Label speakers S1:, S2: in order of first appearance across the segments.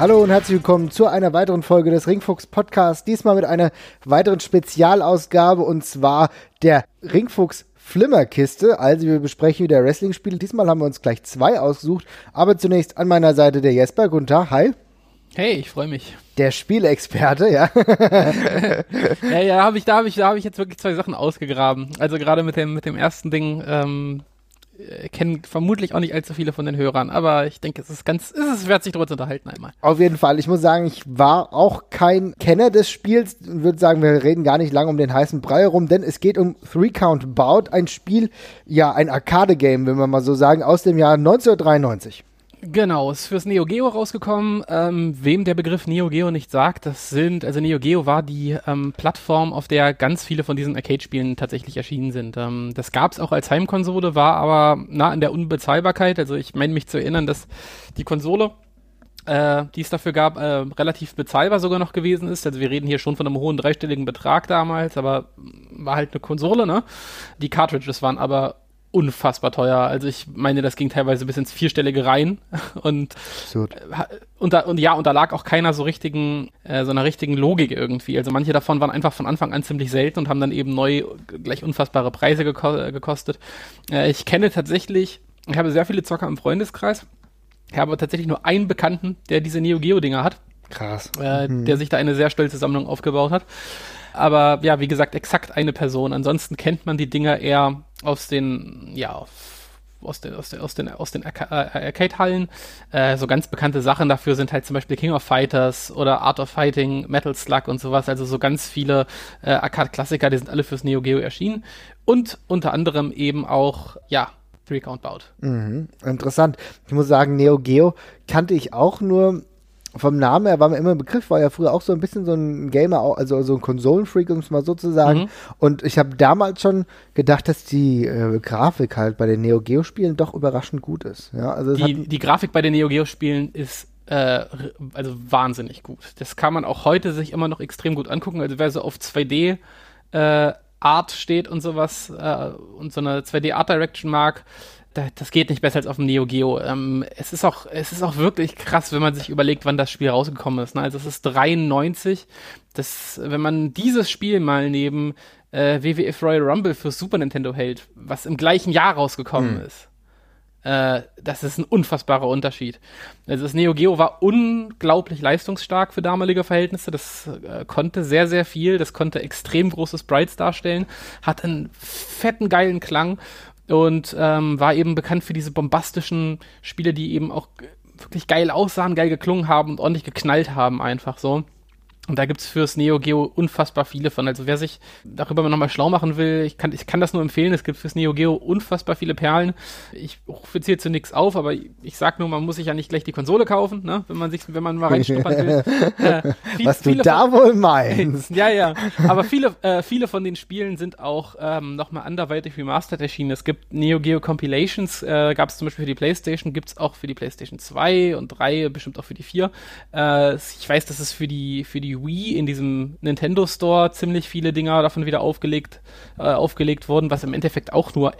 S1: Hallo und herzlich willkommen zu einer weiteren Folge des Ringfuchs Podcasts. Diesmal mit einer weiteren Spezialausgabe und zwar der Ringfuchs Flimmerkiste. Also wir besprechen wieder Wrestling-Spiele. Diesmal haben wir uns gleich zwei ausgesucht. Aber zunächst an meiner Seite der Jesper. Guten Tag. Hi.
S2: Hey, ich freue mich.
S1: Der Spielexperte, ja.
S2: ja, ja, hab ich, da habe ich, da habe ich jetzt wirklich zwei Sachen ausgegraben. Also gerade mit dem, mit dem ersten Ding, ähm, äh, kennen vermutlich auch nicht allzu viele von den Hörern, aber ich denke, es ist ganz, es ist wert, sich darüber zu unterhalten einmal.
S1: Auf jeden Fall. Ich muss sagen, ich war auch kein Kenner des Spiels und würde sagen, wir reden gar nicht lange um den heißen Brei herum, denn es geht um Three Count Bout, ein Spiel, ja, ein Arcade-Game, wenn wir mal so sagen, aus dem Jahr 1993.
S2: Genau, ist fürs Neo Geo rausgekommen. Ähm, wem der Begriff Neo Geo nicht sagt, das sind, also Neo Geo war die ähm, Plattform, auf der ganz viele von diesen Arcade-Spielen tatsächlich erschienen sind. Ähm, das gab es auch als Heimkonsole, war aber nah an der Unbezahlbarkeit. Also ich meine mich zu erinnern, dass die Konsole äh, die es dafür gab, äh, relativ bezahlbar sogar noch gewesen ist. Also wir reden hier schon von einem hohen dreistelligen Betrag damals, aber war halt eine Konsole, ne? Die Cartridges waren aber unfassbar teuer. Also ich meine, das ging teilweise bis ins vierstellige rein und Absurd. Äh, und, da, und ja, und da lag auch keiner so richtigen, äh, so einer richtigen Logik irgendwie. Also manche davon waren einfach von Anfang an ziemlich selten und haben dann eben neu gleich unfassbare Preise geko äh, gekostet. Äh, ich kenne tatsächlich, ich habe sehr viele Zocker im Freundeskreis. Ich habe tatsächlich nur einen Bekannten, der diese Neo Geo Dinger hat.
S1: Krass.
S2: Äh, mhm. Der sich da eine sehr stolze Sammlung aufgebaut hat. Aber ja, wie gesagt, exakt eine Person. Ansonsten kennt man die Dinger eher aus den, ja, aus den, aus den, aus den, aus den äh, Arcade-Hallen. Äh, so ganz bekannte Sachen dafür sind halt zum Beispiel King of Fighters oder Art of Fighting, Metal Slug und sowas. Also so ganz viele äh, Arcade-Klassiker, die sind alle fürs Neo Geo erschienen. Und unter anderem eben auch, ja, Three Count Bout.
S1: Mhm, interessant. Ich muss sagen, Neo Geo kannte ich auch nur vom Namen her war mir immer ein Begriff, war ja früher auch so ein bisschen so ein Gamer, also so ein Konsolenfreak, um es mal so zu sagen. Mhm. Und ich habe damals schon gedacht, dass die äh, Grafik halt bei den Neo Geo Spielen doch überraschend gut ist. Ja, also
S2: die, die Grafik bei den Neo Geo Spielen ist äh, also wahnsinnig gut. Das kann man auch heute sich immer noch extrem gut angucken. Also wer so auf 2D äh, Art steht und sowas äh, und so eine 2D Art Direction mag, das geht nicht besser als auf dem Neo Geo. Ähm, es ist auch, es ist auch wirklich krass, wenn man sich überlegt, wann das Spiel rausgekommen ist. Ne? Also es ist 93. Das, wenn man dieses Spiel mal neben äh, WWF Royal Rumble für Super Nintendo hält, was im gleichen Jahr rausgekommen mhm. ist, äh, das ist ein unfassbarer Unterschied. Also das Neo Geo war unglaublich leistungsstark für damalige Verhältnisse. Das äh, konnte sehr, sehr viel. Das konnte extrem große Sprites darstellen, hat einen fetten, geilen Klang und ähm, war eben bekannt für diese bombastischen Spiele, die eben auch wirklich geil aussahen, geil geklungen haben und ordentlich geknallt haben, einfach so. Und da gibt's fürs Neo Geo unfassbar viele von. Also wer sich darüber nochmal schlau machen will, ich kann, ich kann das nur empfehlen. Es gibt fürs Neo Geo unfassbar viele Perlen. Ich rufe jetzt zu nichts auf, aber ich sag nur, man muss sich ja nicht gleich die Konsole kaufen, ne? wenn man sich, wenn man mal reinschnuppern will.
S1: äh, viel, Was du da von, wohl meinst.
S2: ja, ja. Aber viele, äh, viele von den Spielen sind auch ähm, nochmal anderweitig remastered erschienen. Es gibt Neo Geo Compilations, äh, gab es zum Beispiel für die Playstation, gibt's auch für die Playstation 2 und 3, bestimmt auch für die 4. Äh, ich weiß, dass es für die, für die Wii in diesem Nintendo Store ziemlich viele Dinger davon wieder aufgelegt, äh, aufgelegt wurden, was im Endeffekt auch nur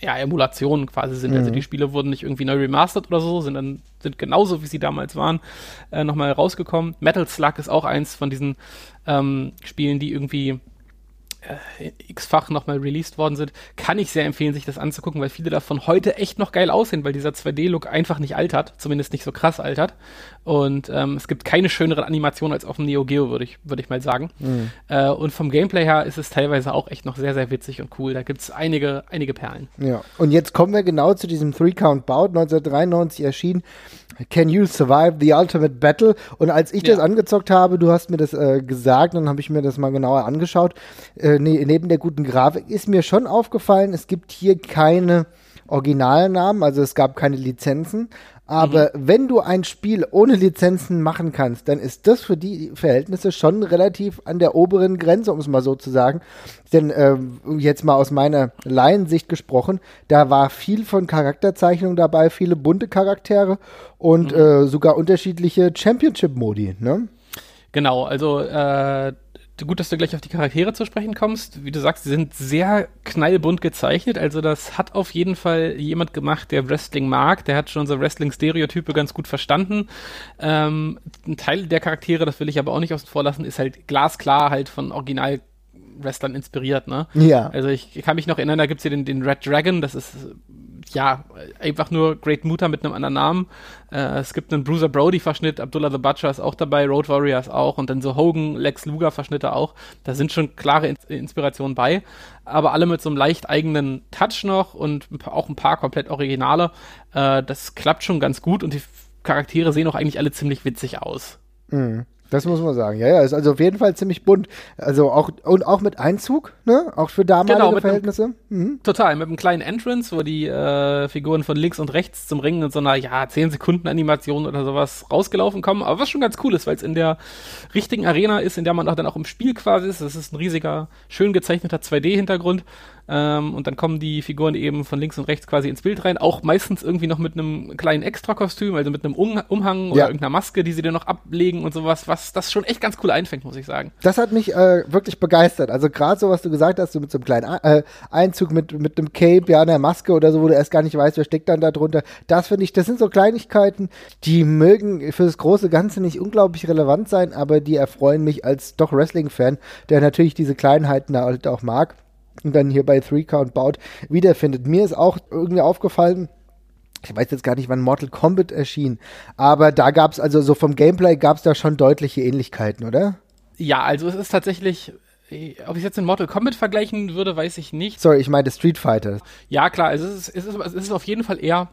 S2: ja, Emulationen quasi sind. Also mhm. Also die Spiele wurden nicht irgendwie neu remastert oder so, sind dann sind genauso wie sie damals waren äh, nochmal rausgekommen. Metal Slug ist auch eins von diesen ähm, Spielen, die irgendwie äh, x-fach nochmal released worden sind, kann ich sehr empfehlen, sich das anzugucken, weil viele davon heute echt noch geil aussehen, weil dieser 2D-Look einfach nicht altert, zumindest nicht so krass altert. Und ähm, es gibt keine schönere Animation als auf dem Neo Geo, würde ich, würd ich mal sagen. Mhm. Äh, und vom Gameplay her ist es teilweise auch echt noch sehr, sehr witzig und cool. Da gibt es einige, einige Perlen.
S1: Ja, und jetzt kommen wir genau zu diesem Three-Count-Bout, 1993 erschienen. Can You Survive the Ultimate Battle? Und als ich ja. das angezockt habe, du hast mir das äh, gesagt, dann habe ich mir das mal genauer angeschaut. Äh, ne, neben der guten Grafik ist mir schon aufgefallen, es gibt hier keine Originalnamen, also es gab keine Lizenzen, aber mhm. wenn du ein Spiel ohne Lizenzen machen kannst, dann ist das für die Verhältnisse schon relativ an der oberen Grenze, um es mal so zu sagen. Denn äh, jetzt mal aus meiner Laiensicht gesprochen, da war viel von Charakterzeichnung dabei, viele bunte Charaktere und mhm. äh, sogar unterschiedliche Championship-Modi. Ne?
S2: Genau, also äh, gut, dass du gleich auf die Charaktere zu sprechen kommst. Wie du sagst, sie sind sehr knallbunt gezeichnet. Also das hat auf jeden Fall jemand gemacht, der Wrestling mag. Der hat schon so Wrestling-Stereotype ganz gut verstanden. Ähm, ein Teil der Charaktere, das will ich aber auch nicht außen vor lassen, ist halt glasklar halt von Original Wrestlern inspiriert, ne?
S1: Ja.
S2: Also ich kann mich noch erinnern, da gibt's hier den, den Red Dragon, das ist ja einfach nur Great Muta mit einem anderen Namen. Äh, es gibt einen Bruiser Brody-Verschnitt, Abdullah the Butcher ist auch dabei, Road Warriors auch und dann so Hogan, Lex Luger-Verschnitte auch. Da sind schon klare In Inspirationen bei, aber alle mit so einem leicht eigenen Touch noch und auch ein paar komplett Originale. Äh, das klappt schon ganz gut und die Charaktere sehen auch eigentlich alle ziemlich witzig aus.
S1: Mhm. Das muss man sagen. Ja, ja, ist also auf jeden Fall ziemlich bunt. Also auch und auch mit Einzug, ne? Auch für damalige genau, Verhältnisse.
S2: Mhm. Total, mit einem kleinen Entrance, wo die äh, Figuren von links und rechts zum Ringen in so einer ja 10 Sekunden Animation oder sowas rausgelaufen kommen. Aber was schon ganz cool ist, weil es in der richtigen Arena ist, in der man auch dann auch im Spiel quasi ist. Das ist ein riesiger, schön gezeichneter 2D-Hintergrund ähm, und dann kommen die Figuren eben von links und rechts quasi ins Bild rein. Auch meistens irgendwie noch mit einem kleinen Extrakostüm, also mit einem um Umhang oder ja. irgendeiner Maske, die sie dann noch ablegen und sowas, was das schon echt ganz cool einfängt, muss ich sagen.
S1: Das hat mich äh, wirklich begeistert. Also gerade so, was du gesagt hast, so mit so einem kleinen äh, Einzug mit, mit einem Cape, ja, einer Maske oder so, wo du erst gar nicht weißt, wer steckt dann da drunter. Das finde ich, das sind so Kleinigkeiten, die mögen für das große Ganze nicht unglaublich relevant sein, aber die erfreuen mich als doch Wrestling-Fan, der natürlich diese Kleinheiten halt auch mag und dann hier bei Three Count Bout wiederfindet. Mir ist auch irgendwie aufgefallen, ich weiß jetzt gar nicht, wann Mortal Kombat erschien, aber da gab es, also so vom Gameplay gab es da schon deutliche Ähnlichkeiten, oder?
S2: Ja, also es ist tatsächlich, ob ich es jetzt in Mortal Kombat vergleichen würde, weiß ich nicht.
S1: Sorry, ich meine Street Fighter.
S2: Ja, klar, also es ist, es ist, es ist auf jeden Fall eher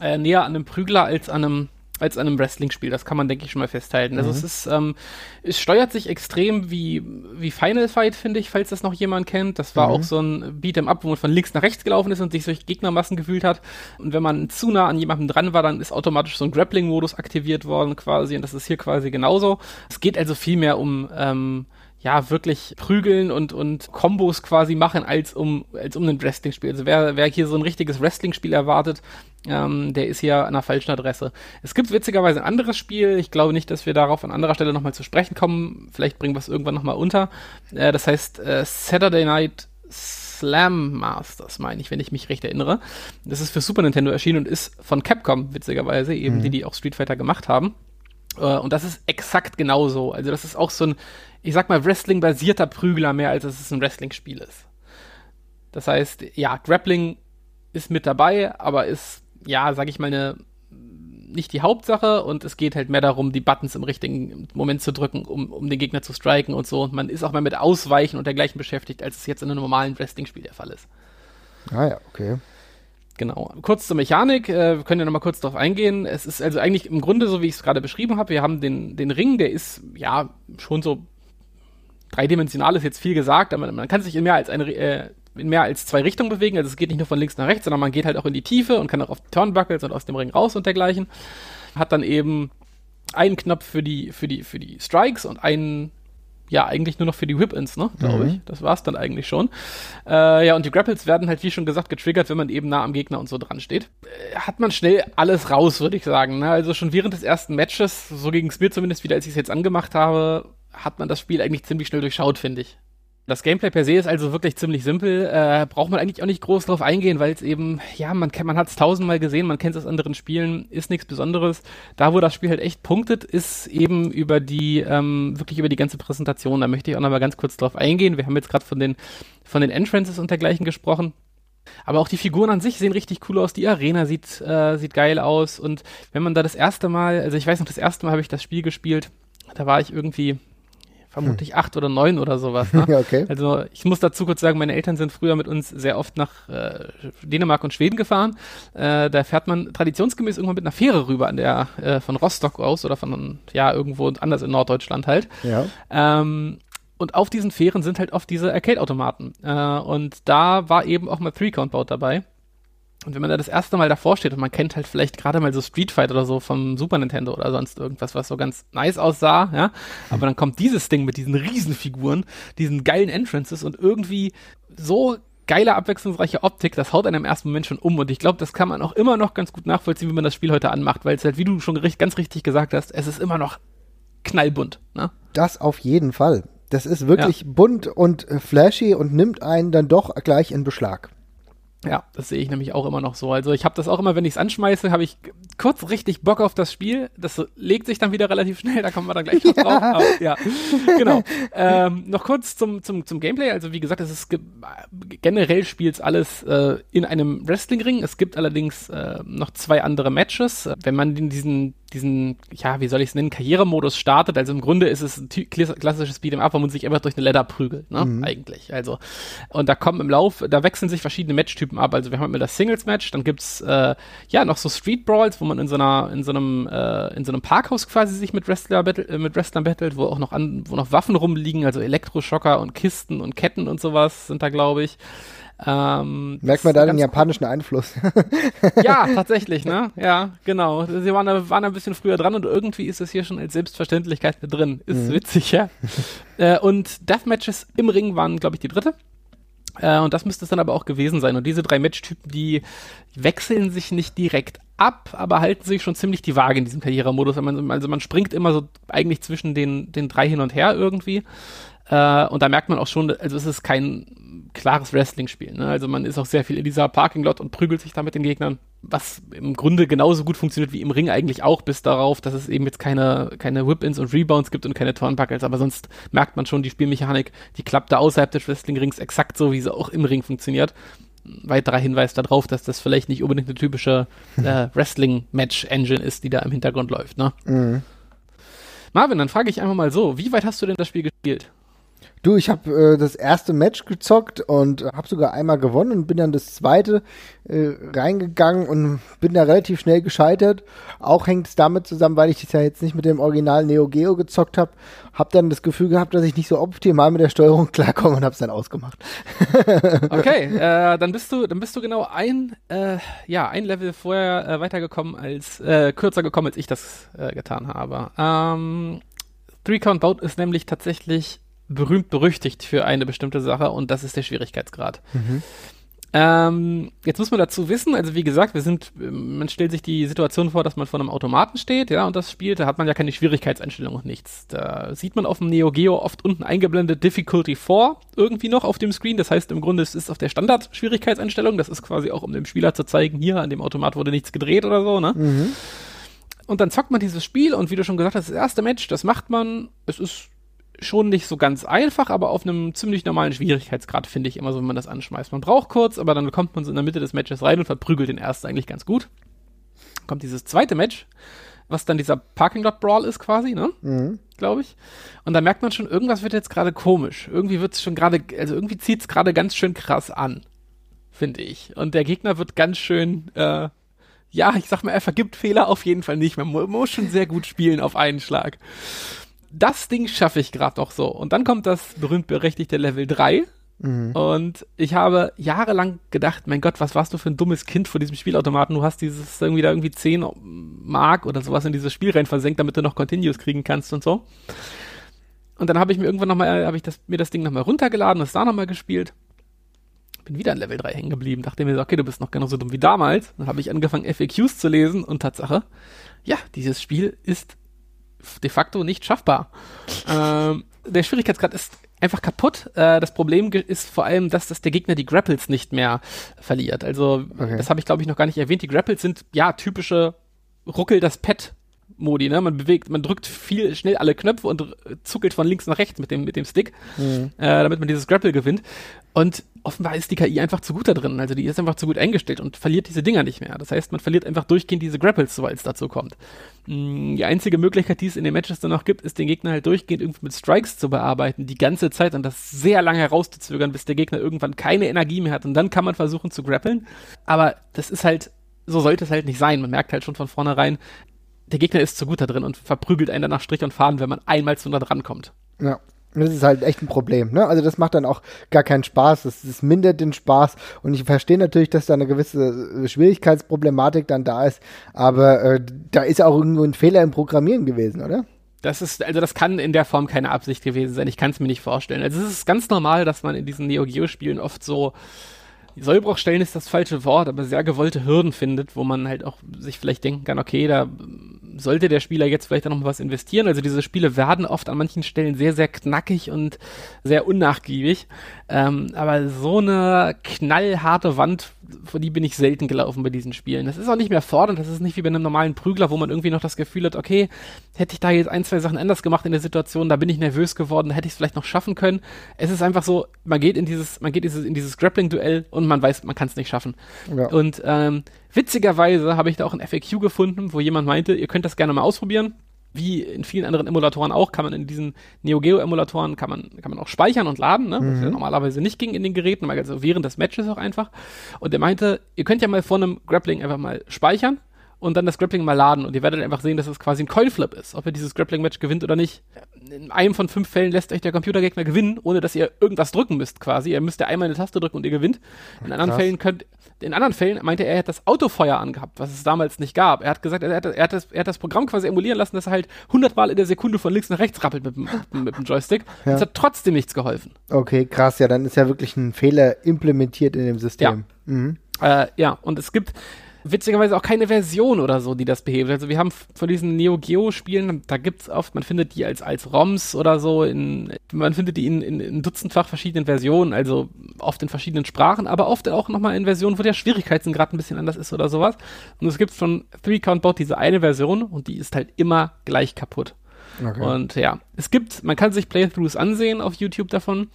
S2: äh, näher an einem Prügler als an einem als an einem Wrestling-Spiel. Das kann man, denke ich, schon mal festhalten. Also mhm. Also es ist, ähm, es steuert sich extrem wie, wie Final Fight, finde ich, falls das noch jemand kennt. Das war mhm. auch so ein Beat'em Up, wo man von links nach rechts gelaufen ist und sich durch Gegnermassen gefühlt hat. Und wenn man zu nah an jemandem dran war, dann ist automatisch so ein Grappling-Modus aktiviert worden quasi. Und das ist hier quasi genauso. Es geht also viel mehr um, ähm, ja, wirklich prügeln und, und Kombos quasi machen, als um, als um ein Wrestling-Spiel. Also wer, wer hier so ein richtiges Wrestling-Spiel erwartet, ähm, der ist hier an der falschen Adresse. Es gibt witzigerweise ein anderes Spiel. Ich glaube nicht, dass wir darauf an anderer Stelle nochmal zu sprechen kommen. Vielleicht bringen wir es irgendwann nochmal unter. Äh, das heißt äh, Saturday Night Slam Masters, meine ich, wenn ich mich recht erinnere. Das ist für Super Nintendo erschienen und ist von Capcom, witzigerweise, eben mhm. die, die auch Street Fighter gemacht haben. Äh, und das ist exakt genauso. Also das ist auch so ein ich sag mal, Wrestling-basierter Prügler mehr, als dass es ein Wrestling-Spiel ist. Das heißt, ja, Grappling ist mit dabei, aber ist, ja, sag ich mal, eine, nicht die Hauptsache und es geht halt mehr darum, die Buttons im richtigen Moment zu drücken, um, um den Gegner zu striken und so. Und man ist auch mehr mit Ausweichen und dergleichen beschäftigt, als es jetzt in einem normalen Wrestling-Spiel der Fall ist.
S1: Ah ja, okay.
S2: Genau. Kurz zur Mechanik, äh, wir können ja nochmal kurz darauf eingehen. Es ist also eigentlich im Grunde so, wie ich es gerade beschrieben habe. Wir haben den, den Ring, der ist ja schon so dreidimensional ist jetzt viel gesagt, aber man kann sich in mehr als eine äh, in mehr als zwei Richtungen bewegen. Also es geht nicht nur von links nach rechts, sondern man geht halt auch in die Tiefe und kann auch auf Turnbuckles und aus dem Ring raus und dergleichen. Hat dann eben einen Knopf für die, für die, für die Strikes und einen, ja, eigentlich nur noch für die Whip-Ins, ne, glaube mhm. ich. Das war's dann eigentlich schon. Äh, ja, und die Grapples werden halt, wie schon gesagt, getriggert, wenn man eben nah am Gegner und so dran steht. Äh, hat man schnell alles raus, würde ich sagen. Ne? Also schon während des ersten Matches, so ging es mir zumindest wieder, als ich es jetzt angemacht habe, hat man das Spiel eigentlich ziemlich schnell durchschaut, finde ich. Das Gameplay per se ist also wirklich ziemlich simpel. Äh, braucht man eigentlich auch nicht groß drauf eingehen, weil es eben, ja, man, man hat es tausendmal gesehen, man kennt es aus anderen Spielen, ist nichts Besonderes. Da, wo das Spiel halt echt punktet, ist eben über die, ähm, wirklich über die ganze Präsentation. Da möchte ich auch nochmal ganz kurz drauf eingehen. Wir haben jetzt gerade von den, von den Entrances und dergleichen gesprochen. Aber auch die Figuren an sich sehen richtig cool aus. Die Arena sieht, äh, sieht geil aus. Und wenn man da das erste Mal, also ich weiß noch, das erste Mal habe ich das Spiel gespielt, da war ich irgendwie vermutlich hm. acht oder neun oder sowas. Ne?
S1: okay.
S2: Also ich muss dazu kurz sagen, meine Eltern sind früher mit uns sehr oft nach äh, Dänemark und Schweden gefahren. Äh, da fährt man traditionsgemäß irgendwann mit einer Fähre rüber an der äh, von Rostock aus oder von ja irgendwo anders in Norddeutschland halt.
S1: Ja.
S2: Ähm, und auf diesen Fähren sind halt oft diese Arcade-Automaten. Äh, und da war eben auch mal Three Count Bout dabei. Und wenn man da das erste Mal davor steht und man kennt halt vielleicht gerade mal so Street Fight oder so vom Super Nintendo oder sonst irgendwas, was so ganz nice aussah, ja, aber dann kommt dieses Ding mit diesen Riesenfiguren, diesen geilen Entrances und irgendwie so geile, abwechslungsreiche Optik, das haut einem im ersten Moment schon um und ich glaube, das kann man auch immer noch ganz gut nachvollziehen, wie man das Spiel heute anmacht, weil es halt, wie du schon ganz richtig gesagt hast, es ist immer noch knallbunt, ne?
S1: Das auf jeden Fall. Das ist wirklich ja. bunt und äh, flashy und nimmt einen dann doch gleich in Beschlag.
S2: Ja, das sehe ich nämlich auch immer noch so. Also ich habe das auch immer, wenn ich es anschmeiße, habe ich kurz richtig Bock auf das Spiel. Das legt sich dann wieder relativ schnell, da kommen wir dann gleich noch ja. drauf. Aber, ja, genau. Ähm, noch kurz zum, zum, zum Gameplay. Also wie gesagt, es ist generell spielt alles äh, in einem Wrestlingring. Es gibt allerdings äh, noch zwei andere Matches. Wenn man in diesen diesen, ja, wie soll ich es nennen, Karrieremodus startet. Also im Grunde ist es ein klassisches Beat'em Up, wo man sich einfach durch eine Ladder prügelt, ne? Mhm. Eigentlich. Also, und da kommen im Lauf, da wechseln sich verschiedene Matchtypen ab. Also wir haben immer das Singles-Match, dann gibt's äh, ja noch so Street Brawls, wo man in so einer, in so einem, äh, in so einem Parkhaus quasi sich mit Wrestler battle, äh, mit Wrestlern battelt, wo auch noch an, wo noch Waffen rumliegen, also Elektroschocker und Kisten und Ketten und sowas sind da, glaube ich.
S1: Ähm, Merkt man da den japanischen Einfluss?
S2: ja, tatsächlich, ne? Ja, genau. Sie waren da, waren ein bisschen früher dran und irgendwie ist es hier schon als Selbstverständlichkeit mit drin. Ist mhm. witzig, ja. äh, und Deathmatches im Ring waren, glaube ich, die dritte. Äh, und das müsste es dann aber auch gewesen sein. Und diese drei Matchtypen, die wechseln sich nicht direkt ab, aber halten sich schon ziemlich die Waage in diesem Karrieremodus. Also man springt immer so eigentlich zwischen den, den drei hin und her irgendwie. Äh, und da merkt man auch schon, also es ist kein klares Wrestling-Spiel. Ne? Also man ist auch sehr viel in dieser Parking-Lot und prügelt sich da mit den Gegnern, was im Grunde genauso gut funktioniert wie im Ring eigentlich auch, bis darauf, dass es eben jetzt keine, keine Whip-Ins und Rebounds gibt und keine Turnbuckles. Aber sonst merkt man schon, die Spielmechanik, die klappt da außerhalb des Wrestling-Rings exakt so, wie sie auch im Ring funktioniert. Weiterer Hinweis darauf, dass das vielleicht nicht unbedingt eine typische äh, Wrestling-Match-Engine ist, die da im Hintergrund läuft. Ne? Mhm. Marvin, dann frage ich einfach mal so, wie weit hast du denn das Spiel gespielt?
S1: Du, ich habe äh, das erste Match gezockt und habe sogar einmal gewonnen und bin dann das zweite äh, reingegangen und bin da relativ schnell gescheitert. Auch hängt es damit zusammen, weil ich das ja jetzt nicht mit dem Original Neo Geo gezockt habe. Habe dann das Gefühl gehabt, dass ich nicht so optimal mit der Steuerung klarkomme und habe es dann ausgemacht.
S2: okay, äh, dann bist du, dann bist du genau ein, äh, ja, ein Level vorher äh, weitergekommen als äh, kürzer gekommen, als ich das äh, getan habe. Ähm, Three Count Bout ist nämlich tatsächlich berühmt berüchtigt für eine bestimmte Sache und das ist der Schwierigkeitsgrad. Mhm. Ähm, jetzt muss man dazu wissen, also wie gesagt, wir sind, man stellt sich die Situation vor, dass man vor einem Automaten steht, ja, und das spielt, da hat man ja keine Schwierigkeitseinstellung und nichts. Da sieht man auf dem Neo Geo oft unten eingeblendet Difficulty 4 irgendwie noch auf dem Screen. Das heißt, im Grunde es ist auf der Standard-Schwierigkeitseinstellung. Das ist quasi auch, um dem Spieler zu zeigen, hier an dem Automat wurde nichts gedreht oder so, ne? Mhm. Und dann zockt man dieses Spiel und wie du schon gesagt hast, das erste Match, das macht man, es ist schon nicht so ganz einfach, aber auf einem ziemlich normalen Schwierigkeitsgrad, finde ich immer so, wenn man das anschmeißt. Man braucht kurz, aber dann kommt man so in der Mitte des Matches rein und verprügelt den ersten eigentlich ganz gut. Kommt dieses zweite Match, was dann dieser Parking Lot Brawl ist quasi, ne? Mhm. Glaube ich. Und da merkt man schon, irgendwas wird jetzt gerade komisch. Irgendwie wird es schon gerade, also irgendwie zieht es gerade ganz schön krass an, finde ich. Und der Gegner wird ganz schön, äh, ja, ich sag mal, er vergibt Fehler auf jeden Fall nicht. Man muss schon sehr gut spielen auf einen Schlag das Ding schaffe ich gerade noch so. Und dann kommt das berühmt-berechtigte Level 3. Mhm. Und ich habe jahrelang gedacht, mein Gott, was warst du für ein dummes Kind vor diesem Spielautomaten? Du hast dieses irgendwie da irgendwie 10 Mark oder sowas in dieses Spiel rein versenkt, damit du noch Continues kriegen kannst und so. Und dann habe ich mir irgendwann nochmal, habe ich das, mir das Ding nochmal runtergeladen, das da nochmal gespielt. Bin wieder an Level 3 hängen geblieben, dachte mir so, okay, du bist noch genauso dumm wie damals. Dann habe ich angefangen, FAQs zu lesen und Tatsache, ja, dieses Spiel ist de facto nicht schaffbar. ähm, der Schwierigkeitsgrad ist einfach kaputt. Äh, das Problem ist vor allem, dass, dass der Gegner die Grapples nicht mehr verliert. Also, okay. das habe ich glaube ich noch gar nicht erwähnt. Die Grapples sind ja typische Ruckel das Pad Modi, ne? Man bewegt, man drückt viel schnell alle Knöpfe und zuckelt von links nach rechts mit dem, mit dem Stick, mhm. äh, damit man dieses Grapple gewinnt. Und offenbar ist die KI einfach zu gut da drin. Also die ist einfach zu gut eingestellt und verliert diese Dinger nicht mehr. Das heißt, man verliert einfach durchgehend diese Grapples, sobald es dazu kommt. Mm, die einzige Möglichkeit, die es in den Matches dann noch gibt, ist den Gegner halt durchgehend irgendwie mit Strikes zu bearbeiten, die ganze Zeit und das sehr lange herauszuzögern, bis der Gegner irgendwann keine Energie mehr hat. Und dann kann man versuchen zu grappeln. Aber das ist halt so sollte es halt nicht sein. Man merkt halt schon von vornherein, der Gegner ist zu gut da drin und verprügelt einen dann nach Strich und Faden, wenn man einmal zu nah dran kommt.
S1: Ja. Das ist halt echt ein Problem, ne? Also das macht dann auch gar keinen Spaß, das, das mindert den Spaß und ich verstehe natürlich, dass da eine gewisse Schwierigkeitsproblematik dann da ist, aber äh, da ist auch irgendwo ein Fehler im Programmieren gewesen, oder?
S2: Das ist, also das kann in der Form keine Absicht gewesen sein, ich kann es mir nicht vorstellen. Also es ist ganz normal, dass man in diesen Neo Geo Spielen oft so Sollbruchstellen ist das falsche Wort, aber sehr gewollte Hürden findet, wo man halt auch sich vielleicht denken kann, okay, da sollte der Spieler jetzt vielleicht noch mal was investieren. Also diese Spiele werden oft an manchen Stellen sehr, sehr knackig und sehr unnachgiebig. Ähm, aber so eine knallharte Wand, vor die bin ich selten gelaufen bei diesen Spielen. Das ist auch nicht mehr fordernd, das ist nicht wie bei einem normalen Prügler, wo man irgendwie noch das Gefühl hat, okay, hätte ich da jetzt ein, zwei Sachen anders gemacht in der Situation, da bin ich nervös geworden, hätte ich es vielleicht noch schaffen können. Es ist einfach so, man geht in dieses, man geht in dieses Grappling-Duell und man weiß, man kann es nicht schaffen. Ja. Und ähm, witzigerweise habe ich da auch ein FAQ gefunden, wo jemand meinte, ihr könnt das gerne mal ausprobieren wie in vielen anderen Emulatoren auch, kann man in diesen Neo Geo Emulatoren kann man, kann man auch speichern und laden, ne? was ja mhm. normalerweise nicht ging in den Geräten, also während des Matches auch einfach. Und er meinte, ihr könnt ja mal vor einem Grappling einfach mal speichern und dann das Grappling mal laden und ihr werdet einfach sehen, dass es quasi ein Coinflip ist, ob ihr dieses Grappling-Match gewinnt oder nicht. In einem von fünf Fällen lässt euch der Computergegner gewinnen, ohne dass ihr irgendwas drücken müsst quasi. Ihr müsst ja einmal eine Taste drücken und ihr gewinnt. In anderen Fällen könnt, in anderen Fällen meinte er, er hätte das Autofeuer angehabt, was es damals nicht gab. Er hat gesagt, er hat, er hat, das, er hat das Programm quasi emulieren lassen, dass er halt hundertmal in der Sekunde von links nach rechts rappelt mit, mit, mit dem Joystick. Ja. Das hat trotzdem nichts geholfen.
S1: Okay, krass. Ja, dann ist ja wirklich ein Fehler implementiert in dem System.
S2: Ja, mhm. äh, ja und es gibt witzigerweise auch keine Version oder so, die das behebt. Also wir haben von diesen Neo Geo Spielen, da gibt's oft, man findet die als, als ROMs oder so, in, man findet die in, in, in dutzendfach verschiedenen Versionen, also oft in verschiedenen Sprachen, aber oft auch nochmal in Versionen, wo der Schwierigkeitsgrad ein bisschen anders ist oder sowas. Und es gibt von Three Count Bout diese eine Version und die ist halt immer gleich kaputt. Okay. Und ja, es gibt, man kann sich Playthroughs ansehen auf YouTube davon.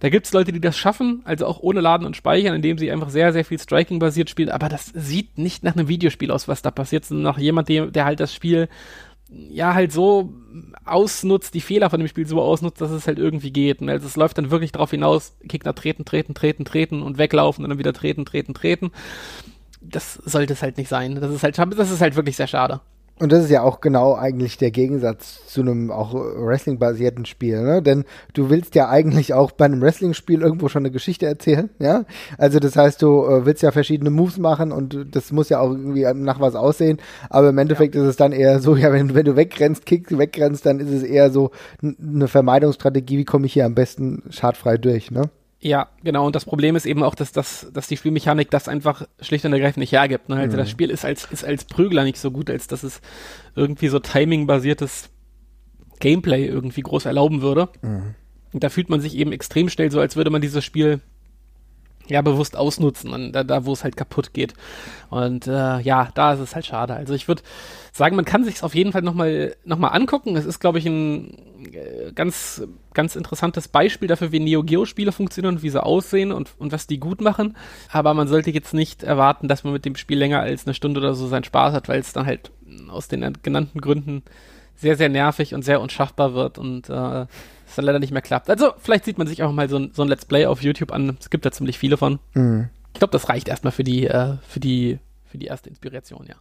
S2: Da gibt es Leute, die das schaffen, also auch ohne Laden und Speichern, indem sie einfach sehr, sehr viel Striking-basiert spielen. Aber das sieht nicht nach einem Videospiel aus, was da passiert, sondern nach jemandem, der halt das Spiel ja halt so ausnutzt, die Fehler von dem Spiel so ausnutzt, dass es halt irgendwie geht. Und also es läuft dann wirklich darauf hinaus, Gegner treten, treten, treten, treten und weglaufen und dann wieder treten, treten, treten. Das sollte es halt nicht sein. Das ist halt, das ist halt wirklich sehr schade.
S1: Und das ist ja auch genau eigentlich der Gegensatz zu einem auch Wrestling-basierten Spiel, ne? Denn du willst ja eigentlich auch bei einem Wrestling-Spiel irgendwo schon eine Geschichte erzählen, ja? Also das heißt, du äh, willst ja verschiedene Moves machen und das muss ja auch irgendwie nach was aussehen, aber im Endeffekt ja. ist es dann eher so, ja, wenn, wenn du wegrennst, kickst, wegrennst, dann ist es eher so eine Vermeidungsstrategie, wie komme ich hier am besten schadfrei durch, ne?
S2: Ja, genau. Und das Problem ist eben auch, dass, das, dass die Spielmechanik das einfach schlicht und ergreifend nicht hergibt. Ne? Also mhm. das Spiel ist als, ist als Prügler nicht so gut, als dass es irgendwie so timing-basiertes Gameplay irgendwie groß erlauben würde. Mhm. Und da fühlt man sich eben extrem schnell so, als würde man dieses Spiel ja bewusst ausnutzen, da, da wo es halt kaputt geht. Und äh, ja, da ist es halt schade. Also ich würde sagen, man kann sich auf jeden Fall nochmal noch mal angucken. Es ist, glaube ich, ein äh, ganz, ganz interessantes Beispiel dafür, wie Neo Geo Spiele funktionieren und wie sie aussehen und, und was die gut machen. Aber man sollte jetzt nicht erwarten, dass man mit dem Spiel länger als eine Stunde oder so seinen Spaß hat, weil es dann halt aus den genannten Gründen sehr, sehr nervig und sehr unschaffbar wird und äh, es dann leider nicht mehr klappt. Also vielleicht sieht man sich auch mal so ein, so ein Let's Play auf YouTube an. Es gibt da ziemlich viele von. Mhm. Ich glaube, das reicht erstmal für die, äh, für die, für die erste Inspiration, ja.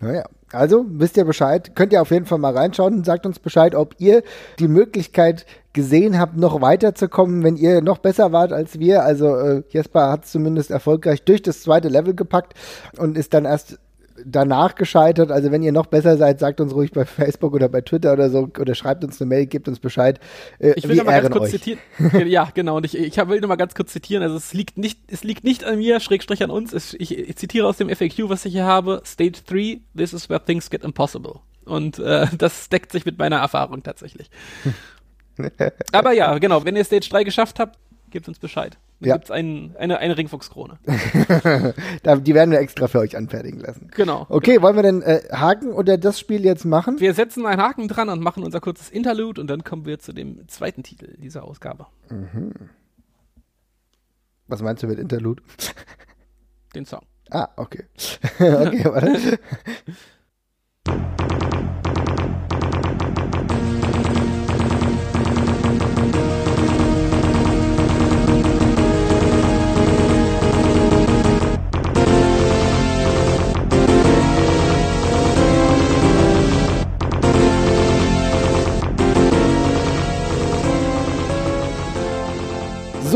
S1: Naja, also wisst ihr Bescheid. Könnt ihr auf jeden Fall mal reinschauen und sagt uns Bescheid, ob ihr die Möglichkeit gesehen habt, noch weiterzukommen, wenn ihr noch besser wart als wir. Also äh, Jesper hat es zumindest erfolgreich durch das zweite Level gepackt und ist dann erst danach gescheitert. Also wenn ihr noch besser seid, sagt uns ruhig bei Facebook oder bei Twitter oder so oder schreibt uns eine Mail, gebt uns Bescheid.
S2: Äh, ich will noch mal ganz kurz euch. zitieren. ja, genau. Und ich, ich will noch mal ganz kurz zitieren. Also es liegt nicht, es liegt nicht an mir, Schrägstrich an uns. Es, ich, ich, zitiere aus dem FAQ, was ich hier habe. Stage 3, this is where things get impossible. Und äh, das deckt sich mit meiner Erfahrung tatsächlich. Aber ja, genau. Wenn ihr Stage 3 geschafft habt, gebt uns Bescheid. Dann ja. gibt es ein, eine, eine Ringfuchskrone.
S1: die werden wir extra für euch anfertigen lassen.
S2: Genau.
S1: Okay,
S2: genau.
S1: wollen wir denn äh, Haken oder das Spiel jetzt machen?
S2: Wir setzen einen Haken dran und machen unser kurzes Interlude und dann kommen wir zu dem zweiten Titel dieser Ausgabe. Mhm.
S1: Was meinst du mit Interlude?
S2: Den Song.
S1: Ah, okay. okay, warte.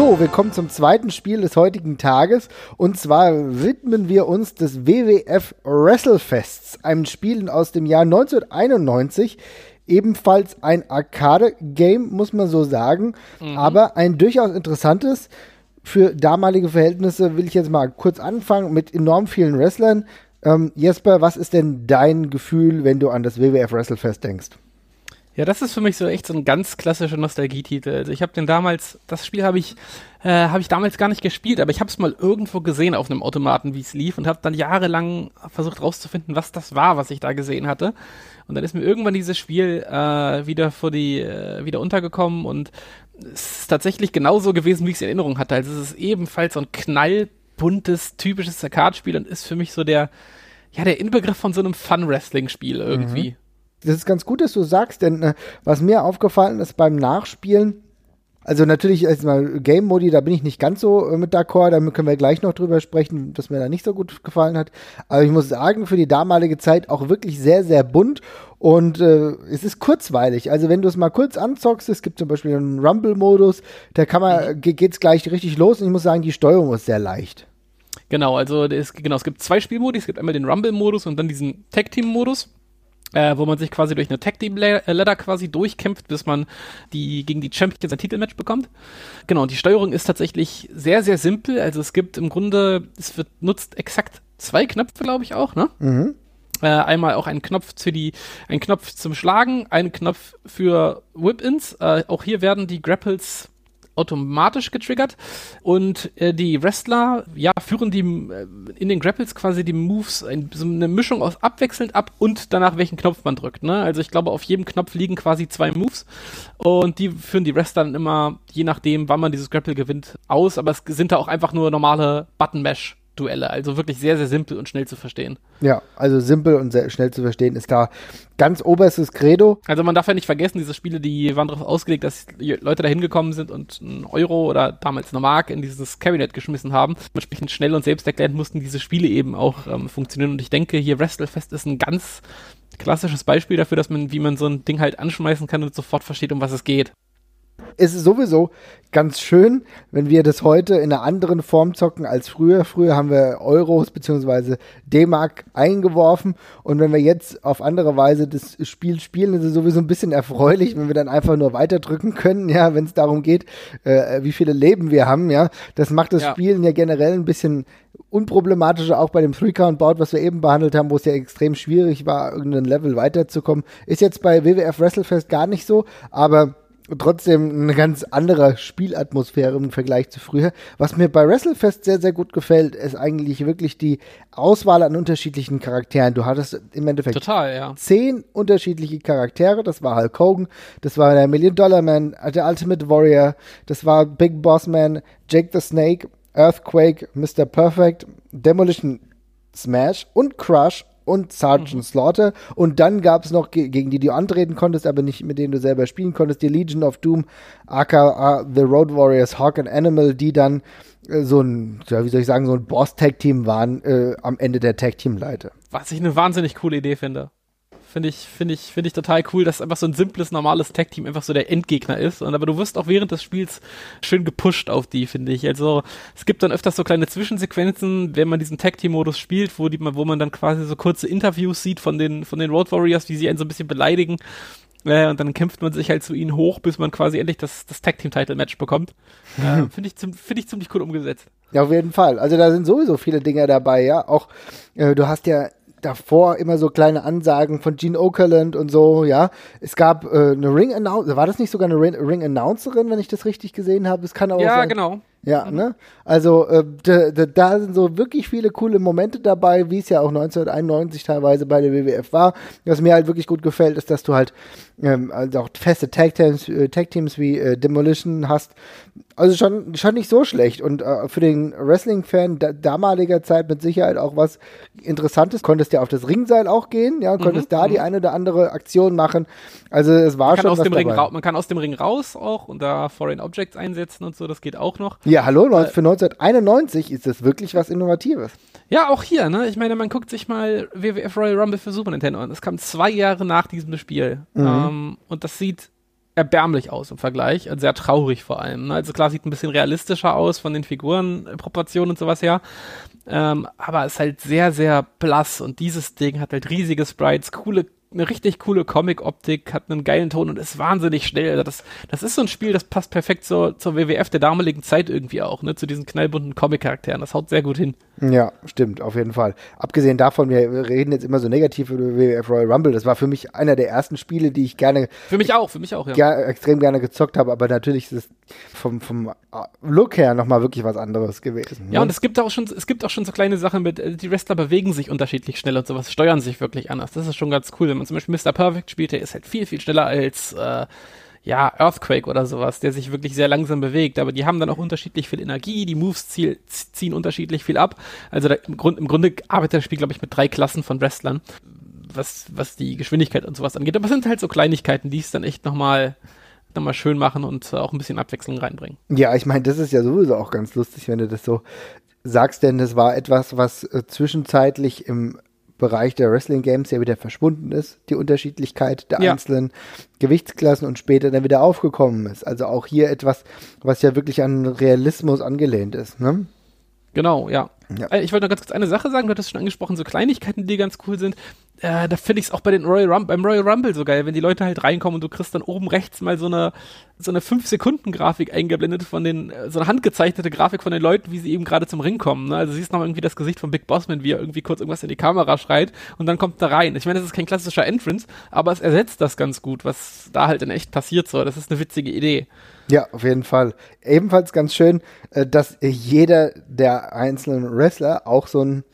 S1: So, wir kommen zum zweiten Spiel des heutigen Tages. Und zwar widmen wir uns des WWF Wrestlefests, einem Spiel aus dem Jahr 1991. Ebenfalls ein Arcade-Game, muss man so sagen. Mhm. Aber ein durchaus interessantes. Für damalige Verhältnisse will ich jetzt mal kurz anfangen mit enorm vielen Wrestlern Ähm, Jesper, was ist denn dein Gefühl, wenn du an das WWF WrestleFest denkst?
S2: Ja, das ist für mich so echt so ein ganz klassischer Nostalgietitel. Also ich habe den damals, das Spiel habe ich, äh, habe ich damals gar nicht gespielt, aber ich habe es mal irgendwo gesehen auf einem Automaten, wie es lief und habe dann jahrelang versucht rauszufinden, was das war, was ich da gesehen hatte. Und dann ist mir irgendwann dieses Spiel äh, wieder vor die, äh, wieder untergekommen und es ist tatsächlich genauso gewesen, wie ich es in Erinnerung hatte. Also es ist ebenfalls so ein knallbuntes, typisches Arcade-Spiel und ist für mich so der, ja, der Inbegriff von so einem Fun-Wrestling-Spiel irgendwie. Mhm
S1: das ist ganz gut, dass du sagst, denn äh, was mir aufgefallen ist beim Nachspielen, also natürlich erstmal Game Modi, da bin ich nicht ganz so äh, mit d'accord, da können wir gleich noch drüber sprechen, dass mir da nicht so gut gefallen hat. Aber ich muss sagen, für die damalige Zeit auch wirklich sehr, sehr bunt und äh, es ist kurzweilig. Also wenn du es mal kurz anzockst, es gibt zum Beispiel einen Rumble-Modus, da kann man, mhm. geht's gleich richtig los und ich muss sagen, die Steuerung ist sehr leicht.
S2: Genau, also es, genau, es gibt zwei Spielmodi, es gibt einmal den Rumble-Modus und dann diesen Tag-Team-Modus äh, wo man sich quasi durch eine Tag Team Ladder quasi durchkämpft, bis man die gegen die Champions ein Titelmatch bekommt. Genau, und die Steuerung ist tatsächlich sehr, sehr simpel. Also es gibt im Grunde, es wird nutzt exakt zwei Knöpfe, glaube ich auch, ne? Mhm. Äh, einmal auch einen Knopf für die, ein Knopf zum Schlagen, einen Knopf für Whip-Ins. Äh, auch hier werden die Grapples automatisch getriggert und äh, die Wrestler ja führen die äh, in den Grapples quasi die Moves ein, so eine Mischung aus abwechselnd ab und danach welchen Knopf man drückt. Ne? Also ich glaube auf jedem Knopf liegen quasi zwei Moves und die führen die Wrestler dann immer je nachdem, wann man dieses Grapple gewinnt aus, aber es sind da auch einfach nur normale Button Mesh Duelle. Also wirklich sehr, sehr simpel und schnell zu verstehen.
S1: Ja, also simpel und sehr schnell zu verstehen ist da ganz oberstes Credo.
S2: Also man darf ja nicht vergessen, diese Spiele, die waren darauf ausgelegt, dass Leute da hingekommen sind und einen Euro oder damals eine Mark in dieses Cabinet geschmissen haben. Entsprechend schnell und selbsterklärend mussten diese Spiele eben auch ähm, funktionieren. Und ich denke, hier WrestleFest ist ein ganz klassisches Beispiel dafür, dass man, wie man so ein Ding halt anschmeißen kann und sofort versteht, um was es geht
S1: es ist sowieso ganz schön, wenn wir das heute in einer anderen Form zocken als früher. Früher haben wir Euros bzw. D-Mark eingeworfen und wenn wir jetzt auf andere Weise das Spiel spielen, ist es sowieso ein bisschen erfreulich, wenn wir dann einfach nur weiterdrücken können, ja, wenn es darum geht, äh, wie viele Leben wir haben, ja. Das macht das ja. Spielen ja generell ein bisschen unproblematischer, auch bei dem Three-Count-Bout, was wir eben behandelt haben, wo es ja extrem schwierig war, irgendein Level weiterzukommen. Ist jetzt bei WWF WrestleFest gar nicht so, aber trotzdem eine ganz andere Spielatmosphäre im Vergleich zu früher. Was mir bei WrestleFest sehr, sehr gut gefällt, ist eigentlich wirklich die Auswahl an unterschiedlichen Charakteren. Du hattest im Endeffekt
S2: Total, ja.
S1: zehn unterschiedliche Charaktere. Das war Hulk Hogan, das war der Million Dollar Man, der Ultimate Warrior, das war Big Boss Man, Jake the Snake, Earthquake, Mr. Perfect, Demolition Smash und Crush und Sergeant mhm. Slaughter. Und dann gab es noch, gegen die du antreten konntest, aber nicht mit denen du selber spielen konntest, die Legion of Doom, aka The Road Warriors, Hawk and Animal, die dann äh, so ein, ja, wie soll ich sagen, so ein Boss-Tag-Team waren äh, am Ende der Tag-Team-Leiter.
S2: Was ich eine wahnsinnig coole Idee finde. Finde ich, finde ich, finde ich total cool, dass einfach so ein simples, normales Tag-Team einfach so der Endgegner ist. Und aber du wirst auch während des Spiels schön gepusht auf die, finde ich. Also es gibt dann öfters so kleine Zwischensequenzen, wenn man diesen Tag-Team-Modus spielt, wo die, wo man dann quasi so kurze Interviews sieht von den, von den Road Warriors, wie sie einen so ein bisschen beleidigen. Äh, und dann kämpft man sich halt zu ihnen hoch, bis man quasi endlich das, das Tag-Team-Title-Match bekommt. Äh, Finde ich, find ich ziemlich cool umgesetzt.
S1: Ja, auf jeden Fall. Also da sind sowieso viele Dinge dabei, ja. Auch, äh, du hast ja davor immer so kleine Ansagen von Gene Okerlund und so, ja. Es gab äh, eine Ring Announcerin, war das nicht sogar eine Ring Announcerin, wenn ich das richtig gesehen habe? Es kann auch
S2: Ja,
S1: sein.
S2: genau.
S1: Ja, mhm. ne? Also äh, da, da, da sind so wirklich viele coole Momente dabei, wie es ja auch 1991 teilweise bei der WWF war. Was mir halt wirklich gut gefällt, ist, dass du halt ähm, also auch feste Tag Teams, äh, Tag -Teams wie äh, Demolition hast. Also schon, schon nicht so schlecht. Und äh, für den Wrestling-Fan damaliger Zeit mit Sicherheit auch was Interessantes. Konntest ja auf das Ringseil auch gehen, ja, konntest mhm, da die mhm. eine oder andere Aktion machen. Also es war schon
S2: aus
S1: was
S2: Ring Man kann aus dem Ring raus auch und da Foreign Objects einsetzen und so, das geht auch noch.
S1: Ja, hallo, äh, für 1991 ist das wirklich was Innovatives.
S2: Ja, auch hier, ne? Ich meine, man guckt sich mal WWF Royal Rumble für Super Nintendo an. Das kam zwei Jahre nach diesem Spiel. Mhm. Ähm, und das sieht erbärmlich aus im Vergleich, also sehr traurig vor allem. Ne? Also klar, sieht ein bisschen realistischer aus von den Figuren, Proportionen und sowas her. Ähm, aber ist halt sehr, sehr blass und dieses Ding hat halt riesige Sprites, coole eine richtig coole Comic-Optik, hat einen geilen Ton und ist wahnsinnig schnell. Also das, das ist so ein Spiel, das passt perfekt zur, zur WWF der damaligen Zeit irgendwie auch, ne? Zu diesen knallbunten Comic-Charakteren. Das haut sehr gut hin.
S1: Ja, stimmt, auf jeden Fall. Abgesehen davon, wir reden jetzt immer so negativ über WWF Royal Rumble. Das war für mich einer der ersten Spiele, die ich gerne.
S2: Für mich auch, für mich auch, ja.
S1: ja extrem gerne gezockt habe, aber natürlich ist es vom, vom Look her nochmal wirklich was anderes gewesen.
S2: Ja, ne? und es gibt auch schon, es gibt auch schon so kleine Sachen mit, äh, die Wrestler bewegen sich unterschiedlich schnell und sowas, steuern sich wirklich anders. Das ist schon ganz cool. Wenn man zum Beispiel Mr. Perfect spielt, der ist halt viel, viel schneller als, äh, ja, Earthquake oder sowas, der sich wirklich sehr langsam bewegt, aber die haben dann auch unterschiedlich viel Energie, die Moves ziel, ziehen unterschiedlich viel ab. Also da, im, Grund, im Grunde arbeitet das Spiel, glaube ich, mit drei Klassen von Wrestlern, was, was die Geschwindigkeit und sowas angeht. Aber es sind halt so Kleinigkeiten, die es dann echt nochmal nochmal schön machen und auch ein bisschen Abwechslung reinbringen.
S1: Ja, ich meine, das ist ja sowieso auch ganz lustig, wenn du das so sagst, denn das war etwas, was äh, zwischenzeitlich im Bereich der Wrestling Games ja wieder verschwunden ist, die Unterschiedlichkeit der ja. einzelnen Gewichtsklassen und später dann wieder aufgekommen ist. Also auch hier etwas, was ja wirklich an Realismus angelehnt ist. Ne?
S2: Genau, ja. ja. Äh, ich wollte noch ganz kurz eine Sache sagen, du hattest schon angesprochen, so Kleinigkeiten, die ganz cool sind äh, da finde ich es auch bei den Royal Rumble, beim Royal Rumble so geil, wenn die Leute halt reinkommen und du kriegst dann oben rechts mal so eine so eine 5-Sekunden-Grafik eingeblendet von den, äh, so eine handgezeichnete Grafik von den Leuten, wie sie eben gerade zum Ring kommen. Ne? Also siehst noch irgendwie das Gesicht von Big Bossman, wie er irgendwie kurz irgendwas in die Kamera schreit und dann kommt er rein. Ich meine, das ist kein klassischer Entrance, aber es ersetzt das ganz gut, was da halt in echt passiert so. Das ist eine witzige Idee.
S1: Ja, auf jeden Fall. Ebenfalls ganz schön, äh, dass jeder der einzelnen Wrestler auch so ein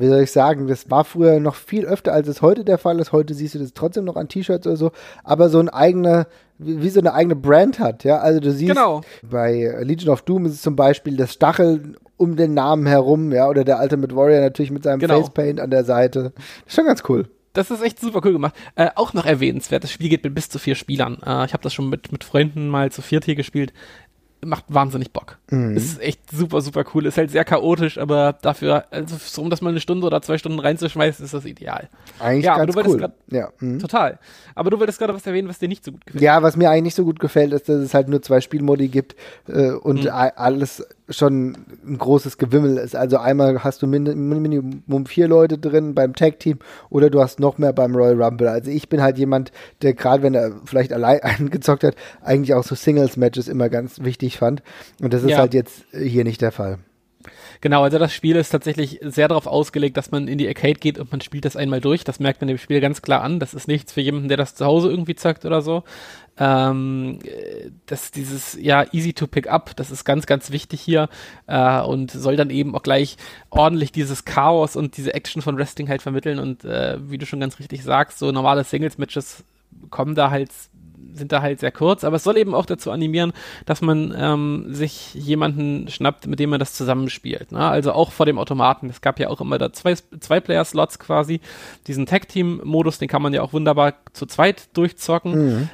S1: wie soll ich sagen, das war früher noch viel öfter, als es heute der Fall ist. Heute siehst du das trotzdem noch an T-Shirts oder so, aber so ein eigener, wie, so eine eigene Brand hat, ja. Also du siehst, genau. bei Legion of Doom ist es zum Beispiel das Stachel um den Namen herum, ja, oder der Ultimate Warrior natürlich mit seinem genau. Facepaint an der Seite. Das ist schon ganz cool.
S2: Das ist echt super cool gemacht. Äh, auch noch erwähnenswert, das Spiel geht mit bis zu vier Spielern. Äh, ich habe das schon mit, mit Freunden mal zu viert hier gespielt macht wahnsinnig Bock. Mhm. Ist echt super, super cool. Ist halt sehr chaotisch, aber dafür, also so, um das mal eine Stunde oder zwei Stunden reinzuschmeißen, ist das ideal.
S1: Eigentlich
S2: ja,
S1: ganz cool.
S2: Grad, ja. Mhm. Total. Aber du wolltest gerade was erwähnen, was dir nicht so gut gefällt.
S1: Ja, was mir eigentlich nicht so gut gefällt, ist, dass es halt nur zwei Spielmodi gibt äh, und mhm. alles schon ein großes Gewimmel ist. Also einmal hast du Minimum vier Leute drin beim Tag-Team oder du hast noch mehr beim Royal Rumble. Also ich bin halt jemand, der gerade wenn er vielleicht allein eingezockt hat, eigentlich auch so Singles-Matches immer ganz wichtig fand. Und das ist ja. halt jetzt hier nicht der Fall.
S2: Genau, also das Spiel ist tatsächlich sehr darauf ausgelegt, dass man in die Arcade geht und man spielt das einmal durch. Das merkt man dem Spiel ganz klar an. Das ist nichts für jemanden, der das zu Hause irgendwie zockt oder so. Ähm, das dieses ja easy to pick up, das ist ganz ganz wichtig hier äh, und soll dann eben auch gleich ordentlich dieses Chaos und diese Action von Wrestling halt vermitteln und äh, wie du schon ganz richtig sagst, so normale Singles Matches kommen da halt sind da halt sehr kurz, aber es soll eben auch dazu animieren, dass man ähm, sich jemanden schnappt, mit dem man das zusammenspielt. Ne? Also auch vor dem Automaten. Es gab ja auch immer da zwei, zwei Player-Slots quasi. Diesen Tag-Team-Modus, den kann man ja auch wunderbar zu zweit durchzocken. Mhm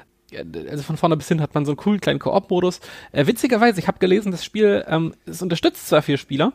S2: also von vorne bis hin hat man so einen coolen kleinen Koop-Modus. Äh, witzigerweise, ich habe gelesen, das Spiel, ähm, es unterstützt zwar vier Spieler,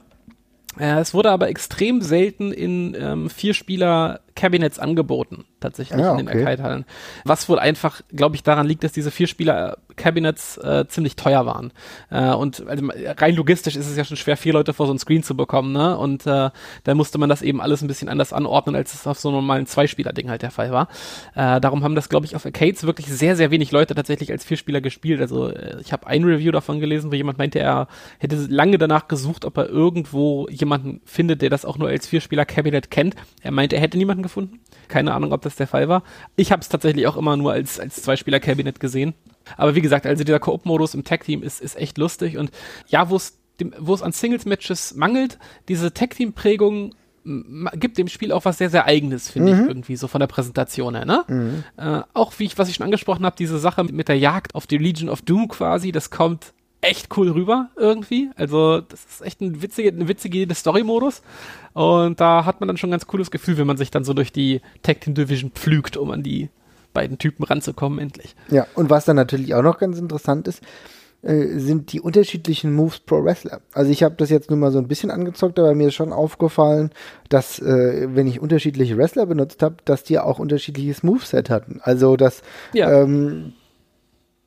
S2: äh, es wurde aber extrem selten in ähm, vier Spieler Cabinets angeboten, tatsächlich ja, in den okay. Arcade-Hallen. Was wohl einfach, glaube ich, daran liegt, dass diese Vier-Spieler-Cabinets äh, ziemlich teuer waren. Äh, und also, rein logistisch ist es ja schon schwer, vier Leute vor so ein Screen zu bekommen, ne? Und äh, da musste man das eben alles ein bisschen anders anordnen, als es auf so einem normalen Zwei-Spieler-Ding halt der Fall war. Äh, darum haben das, glaube ich, auf Arcades wirklich sehr, sehr wenig Leute tatsächlich als Vier-Spieler gespielt. Also äh, ich habe ein Review davon gelesen, wo jemand meinte, er hätte lange danach gesucht, ob er irgendwo jemanden findet, der das auch nur als Vier-Spieler-Cabinet kennt. Er meinte, er hätte niemanden gefunden. Keine Ahnung, ob das der Fall war. Ich habe es tatsächlich auch immer nur als, als Zwei-Spieler-Cabinet gesehen. Aber wie gesagt, also dieser Koop-Modus im Tag-Team ist, ist echt lustig. Und ja, wo es wo es an Singles-Matches mangelt, diese Tag-Team-Prägung gibt dem Spiel auch was sehr, sehr Eigenes, finde mhm. ich, irgendwie, so von der Präsentation her, ne? Mhm. Äh, auch wie ich, was ich schon angesprochen habe, diese Sache mit der Jagd auf die Legion of Doom quasi, das kommt echt cool rüber irgendwie. Also das ist echt ein witzige, eine witzige Story-Modus. Und da hat man dann schon ein ganz cooles Gefühl, wenn man sich dann so durch die Tag Team Division pflügt, um an die beiden Typen ranzukommen, endlich.
S1: Ja, und was dann natürlich auch noch ganz interessant ist, äh, sind die unterschiedlichen Moves pro Wrestler. Also ich habe das jetzt nur mal so ein bisschen angezockt, aber mir ist schon aufgefallen, dass äh, wenn ich unterschiedliche Wrestler benutzt habe, dass die auch unterschiedliches Moveset hatten. Also dass ja. ähm,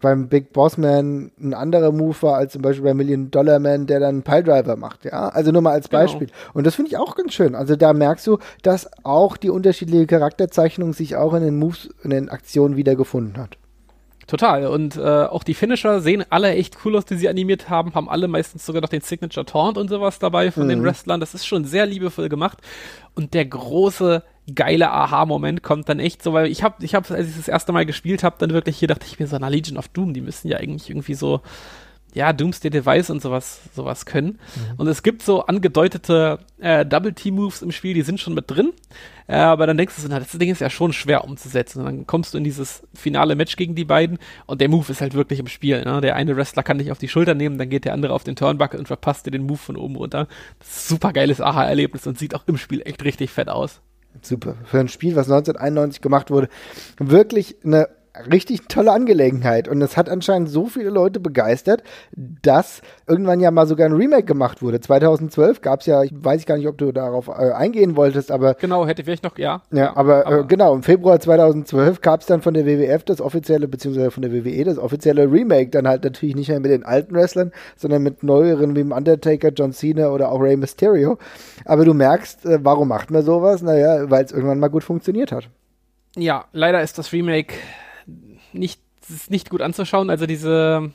S1: beim Big Boss Man ein anderer Move war als zum Beispiel bei Million Dollar Man, der dann Piledriver macht. Ja, also nur mal als genau. Beispiel. Genau. Und das finde ich auch ganz schön. Also da merkst du, dass auch die unterschiedliche Charakterzeichnung sich auch in den Moves, in den Aktionen wiedergefunden hat.
S2: Total. Und äh, auch die Finisher sehen alle echt cool aus, die sie animiert haben, haben alle meistens sogar noch den Signature Taunt und sowas dabei von mhm. den Wrestlern. Das ist schon sehr liebevoll gemacht. Und der große, geile Aha-Moment kommt dann echt so, weil ich habe, ich habe, als ich das erste Mal gespielt habe, dann wirklich hier dachte ich mir so, na Legion of Doom, die müssen ja eigentlich irgendwie so ja, Doomsday Device und sowas, sowas können. Mhm. Und es gibt so angedeutete äh, Double-Team-Moves im Spiel, die sind schon mit drin. Äh, aber dann denkst du so, na, das Ding ist ja schon schwer umzusetzen. Und dann kommst du in dieses finale Match gegen die beiden und der Move ist halt wirklich im Spiel. Ne? Der eine Wrestler kann dich auf die Schulter nehmen, dann geht der andere auf den Turnbuckle und verpasst dir den Move von oben runter. Super geiles Aha-Erlebnis und sieht auch im Spiel echt richtig fett aus.
S1: Super. Für ein Spiel, was 1991 gemacht wurde, wirklich eine richtig tolle Angelegenheit. Und es hat anscheinend so viele Leute begeistert, dass irgendwann ja mal sogar ein Remake gemacht wurde. 2012 gab es ja, ich weiß gar nicht, ob du darauf äh, eingehen wolltest, aber.
S2: Genau, hätte vielleicht noch, ja.
S1: Ja, aber, aber. Äh, genau, im Februar 2012 gab es dann von der WWF das offizielle, beziehungsweise von der WWE das offizielle Remake. Dann halt natürlich nicht mehr mit den alten Wrestlern, sondern mit neueren wie im Undertaker, John Cena oder auch Rey Mysterio. Aber du merkst, äh, warum macht man sowas? Naja, weil es irgendwann mal gut funktioniert hat.
S2: Ja, leider ist das Remake nicht, ist nicht gut anzuschauen. Also diese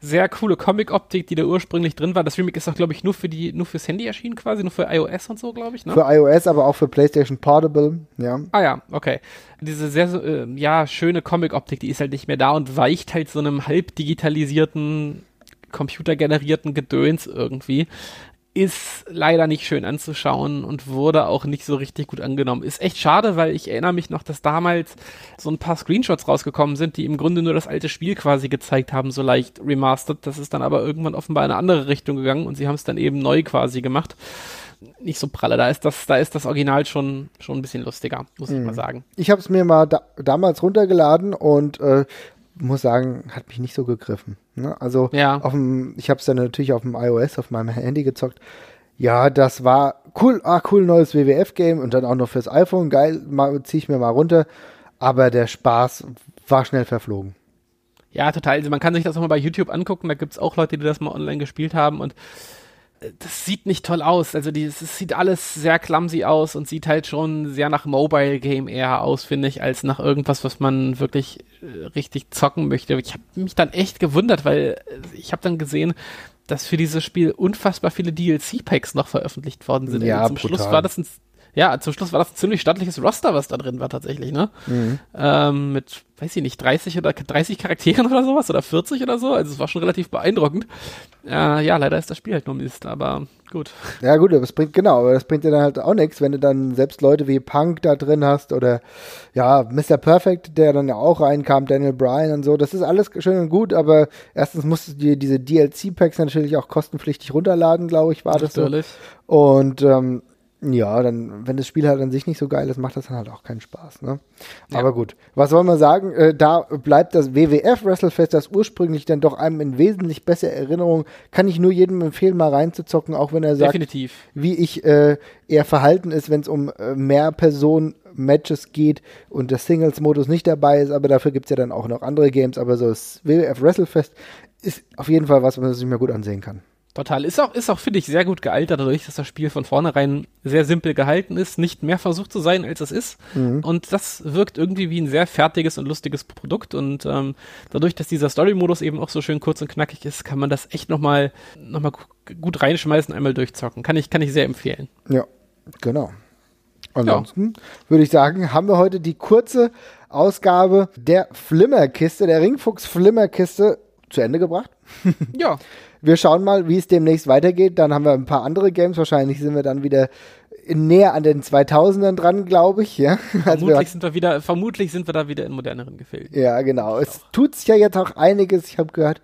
S2: sehr coole Comic-Optik, die da ursprünglich drin war. Das Remake ist auch, glaube ich, nur für die, nur fürs Handy erschienen quasi, nur für iOS und so, glaube ich. Ne?
S1: Für iOS, aber auch für PlayStation Portable, ja.
S2: Ah ja, okay. Diese sehr, äh, ja, schöne Comic-Optik, die ist halt nicht mehr da und weicht halt so einem halb digitalisierten, computergenerierten Gedöns irgendwie ist leider nicht schön anzuschauen und wurde auch nicht so richtig gut angenommen. Ist echt schade, weil ich erinnere mich noch, dass damals so ein paar Screenshots rausgekommen sind, die im Grunde nur das alte Spiel quasi gezeigt haben, so leicht remastered. Das ist dann aber irgendwann offenbar in eine andere Richtung gegangen und sie haben es dann eben neu quasi gemacht. Nicht so pralle, da ist das, da ist das Original schon, schon ein bisschen lustiger, muss mhm. ich mal sagen.
S1: Ich habe es mir mal da, damals runtergeladen und äh, muss sagen, hat mich nicht so gegriffen. Ne? Also ja. auf dem, ich habe es dann natürlich auf dem iOS, auf meinem Handy gezockt. Ja, das war cool, ah, cool, neues WWF-Game und dann auch noch fürs iPhone, geil, ziehe ich mir mal runter. Aber der Spaß war schnell verflogen.
S2: Ja, total. Also man kann sich das auch mal bei YouTube angucken, da gibt es auch Leute, die das mal online gespielt haben und das sieht nicht toll aus. Also die, es sieht alles sehr clumsy aus und sieht halt schon sehr nach Mobile Game eher aus, finde ich, als nach irgendwas, was man wirklich äh, richtig zocken möchte. Ich habe mich dann echt gewundert, weil äh, ich habe dann gesehen, dass für dieses Spiel unfassbar viele DLC-Packs noch veröffentlicht worden sind.
S1: Ja,
S2: also zum
S1: brutal.
S2: Schluss war das ein ja, zum Schluss war das ein ziemlich stattliches Roster, was da drin war tatsächlich, ne? Mhm. Ähm, mit, weiß ich nicht, 30 oder 30 Charakteren oder sowas oder 40 oder so. Also es war schon relativ beeindruckend. Äh, ja, leider ist das Spiel halt nur Mist, aber gut.
S1: Ja, gut, aber das bringt, genau, aber das bringt dir dann halt auch nichts, wenn du dann selbst Leute wie Punk da drin hast oder ja, Mr. Perfect, der dann ja auch reinkam, Daniel Bryan und so. Das ist alles schön und gut, aber erstens musst du dir diese DLC-Packs natürlich auch kostenpflichtig runterladen, glaube ich, war das natürlich. so. Und ähm, ja, dann, wenn das Spiel halt an sich nicht so geil ist, macht das dann halt auch keinen Spaß. Ne? Ja. Aber gut, was soll man sagen? Äh, da bleibt das WWF Wrestlefest, das ursprünglich dann doch einem in wesentlich bessere Erinnerung, kann ich nur jedem empfehlen, mal reinzuzocken, auch wenn er sagt,
S2: Definitiv.
S1: wie ich äh, eher verhalten ist, wenn es um äh, mehr Personen Matches geht und der Singles-Modus nicht dabei ist, aber dafür gibt es ja dann auch noch andere Games, aber so das WWF Wrestlefest ist auf jeden Fall was, was man sich mir gut ansehen kann.
S2: Total. Ist auch, ist auch, finde ich, sehr gut gealtert, dadurch, dass das Spiel von vornherein sehr simpel gehalten ist, nicht mehr versucht zu sein, als es ist. Mhm. Und das wirkt irgendwie wie ein sehr fertiges und lustiges Produkt. Und ähm, dadurch, dass dieser Story-Modus eben auch so schön kurz und knackig ist, kann man das echt nochmal noch mal gut reinschmeißen, einmal durchzocken. Kann ich, kann ich sehr empfehlen.
S1: Ja, genau. Ansonsten ja. würde ich sagen, haben wir heute die kurze Ausgabe der Flimmerkiste, der Ringfuchs Flimmerkiste zu Ende gebracht.
S2: ja.
S1: Wir schauen mal, wie es demnächst weitergeht. Dann haben wir ein paar andere Games. Wahrscheinlich sind wir dann wieder näher an den 2000ern dran, glaube ich. Ja?
S2: Also vermutlich, wir, sind wir wieder, vermutlich sind wir da wieder in moderneren Gefilden.
S1: Ja, genau. Es tut sich ja jetzt auch einiges. Ich habe gehört,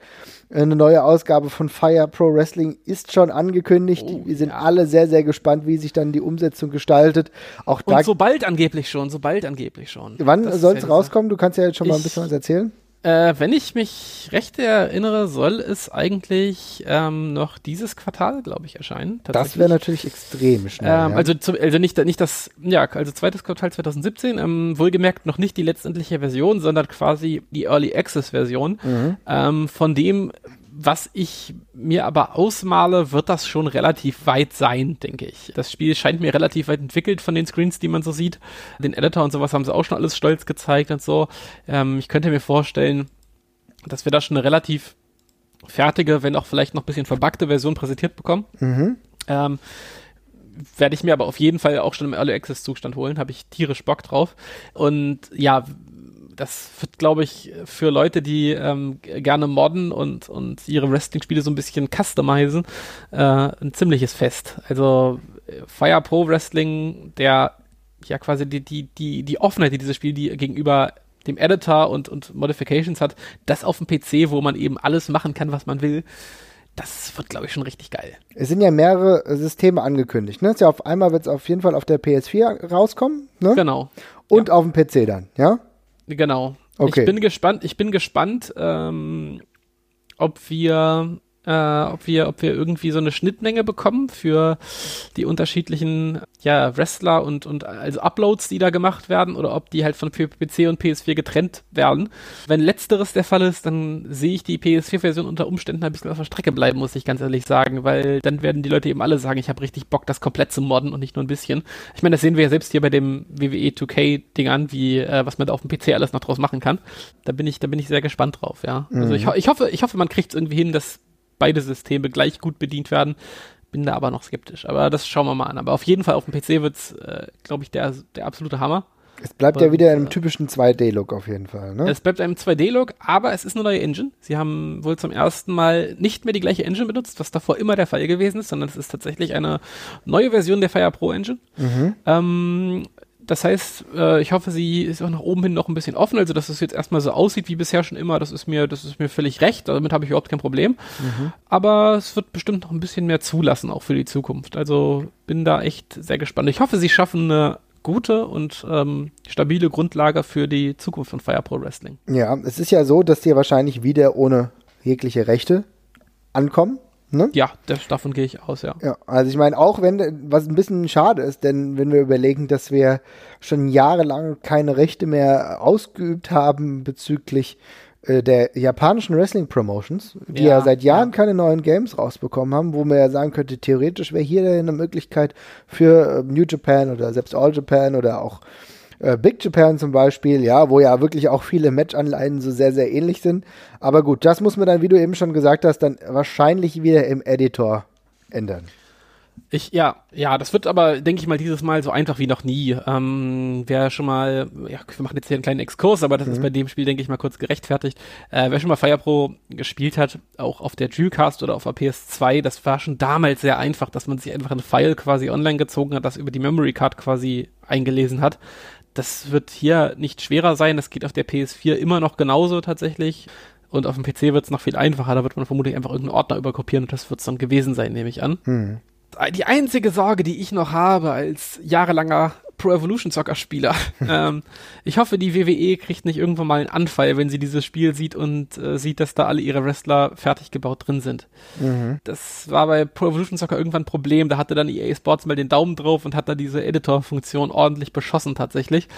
S1: eine neue Ausgabe von Fire Pro Wrestling ist schon angekündigt. Oh, wir sind ja. alle sehr, sehr gespannt, wie sich dann die Umsetzung gestaltet. Auch
S2: Und sobald angeblich schon, sobald angeblich schon.
S1: Wann soll es rauskommen? Du kannst ja jetzt schon mal ein bisschen was erzählen.
S2: Äh, wenn ich mich recht erinnere, soll es eigentlich ähm, noch dieses Quartal, glaube ich, erscheinen.
S1: Das wäre natürlich extrem schnell.
S2: Ähm, ja. also, zu, also nicht, nicht das, ja, also zweites Quartal 2017, ähm, wohlgemerkt noch nicht die letztendliche Version, sondern quasi die Early Access Version. Mhm. Ähm, von dem was ich mir aber ausmale, wird das schon relativ weit sein, denke ich. Das Spiel scheint mir relativ weit entwickelt von den Screens, die man so sieht. Den Editor und sowas haben sie auch schon alles stolz gezeigt und so. Ähm, ich könnte mir vorstellen, dass wir da schon eine relativ fertige, wenn auch vielleicht noch ein bisschen verbackte Version präsentiert bekommen. Mhm. Ähm, werde ich mir aber auf jeden Fall auch schon im Early Access Zustand holen, habe ich tierisch Bock drauf. Und ja, das wird, glaube ich, für Leute, die ähm, gerne modden und, und ihre Wrestling-Spiele so ein bisschen customizen, äh, ein ziemliches Fest. Also Fire Pro Wrestling, der ja quasi die, die, die, die Offenheit, die dieses Spiel die gegenüber dem Editor und, und Modifications hat, das auf dem PC, wo man eben alles machen kann, was man will, das wird, glaube ich, schon richtig geil.
S1: Es sind ja mehrere Systeme angekündigt. Ne? Ja auf einmal wird es auf jeden Fall auf der PS4 rauskommen. Ne?
S2: Genau.
S1: Und ja. auf dem PC dann, ja?
S2: Genau. Okay. Ich bin gespannt, ich bin gespannt, ähm, ob wir äh, ob wir, ob wir irgendwie so eine Schnittmenge bekommen für die unterschiedlichen ja, Wrestler und, und also Uploads, die da gemacht werden, oder ob die halt von PC und PS4 getrennt werden. Wenn letzteres der Fall ist, dann sehe ich die PS4-Version unter Umständen ein bisschen auf der Strecke bleiben, muss ich ganz ehrlich sagen, weil dann werden die Leute eben alle sagen, ich habe richtig Bock, das komplett zu modden und nicht nur ein bisschen. Ich meine, das sehen wir ja selbst hier bei dem WWE 2K-Ding an, wie, äh, was man da auf dem PC alles noch draus machen kann. Da bin ich, da bin ich sehr gespannt drauf, ja. Also mhm. Also ich, ich hoffe, ich hoffe, man kriegt es irgendwie hin, dass beide Systeme gleich gut bedient werden. Bin da aber noch skeptisch. Aber das schauen wir mal an. Aber auf jeden Fall auf dem PC wird es, äh, glaube ich, der, der absolute Hammer.
S1: Es bleibt und, ja wieder im äh, typischen 2D-Look auf jeden Fall. Ne?
S2: Es bleibt einem 2D-Look, aber es ist eine neue Engine. Sie haben wohl zum ersten Mal nicht mehr die gleiche Engine benutzt, was davor immer der Fall gewesen ist, sondern es ist tatsächlich eine neue Version der Fire Pro Engine. Mhm. Ähm, das heißt, äh, ich hoffe, sie ist auch nach oben hin noch ein bisschen offen, also dass es jetzt erstmal so aussieht wie bisher schon immer, das ist mir, das ist mir völlig recht, damit habe ich überhaupt kein Problem. Mhm. Aber es wird bestimmt noch ein bisschen mehr zulassen, auch für die Zukunft. Also bin da echt sehr gespannt. Ich hoffe, sie schaffen eine gute und ähm, stabile Grundlage für die Zukunft von Fire Pro Wrestling.
S1: Ja, es ist ja so, dass die wahrscheinlich wieder ohne jegliche Rechte ankommen.
S2: Ne? Ja, das, davon gehe ich aus, ja.
S1: Ja, also ich meine, auch wenn, was ein bisschen schade ist, denn wenn wir überlegen, dass wir schon jahrelang keine Rechte mehr ausgeübt haben bezüglich äh, der japanischen Wrestling Promotions, die ja, ja seit Jahren ja. keine neuen Games rausbekommen haben, wo man ja sagen könnte, theoretisch wäre hier eine Möglichkeit für äh, New Japan oder selbst All Japan oder auch äh, Big Japan zum Beispiel, ja, wo ja wirklich auch viele Matchanleihen so sehr, sehr ähnlich sind. Aber gut, das muss man dann, wie du eben schon gesagt hast, dann wahrscheinlich wieder im Editor ändern.
S2: Ich, ja, ja, das wird aber, denke ich mal, dieses Mal so einfach wie noch nie. Ähm, wer schon mal, ja, wir machen jetzt hier einen kleinen Exkurs, aber das mhm. ist bei dem Spiel, denke ich mal, kurz gerechtfertigt. Äh, wer schon mal Fire Pro gespielt hat, auch auf der Dreamcast oder auf der PS2, das war schon damals sehr einfach, dass man sich einfach ein File quasi online gezogen hat, das über die Memory Card quasi eingelesen hat das wird hier nicht schwerer sein. Das geht auf der PS4 immer noch genauso tatsächlich. Und auf dem PC wird es noch viel einfacher. Da wird man vermutlich einfach irgendeinen Ordner überkopieren und das wird es dann gewesen sein, nehme ich an. Hm. Die einzige Sorge, die ich noch habe als jahrelanger Pro Evolution Soccer Spieler. ähm, ich hoffe, die WWE kriegt nicht irgendwann mal einen Anfall, wenn sie dieses Spiel sieht und äh, sieht, dass da alle ihre Wrestler fertig gebaut drin sind. Mhm. Das war bei Pro Evolution Soccer irgendwann ein Problem. Da hatte dann EA Sports mal den Daumen drauf und hat da diese Editor-Funktion ordentlich beschossen tatsächlich.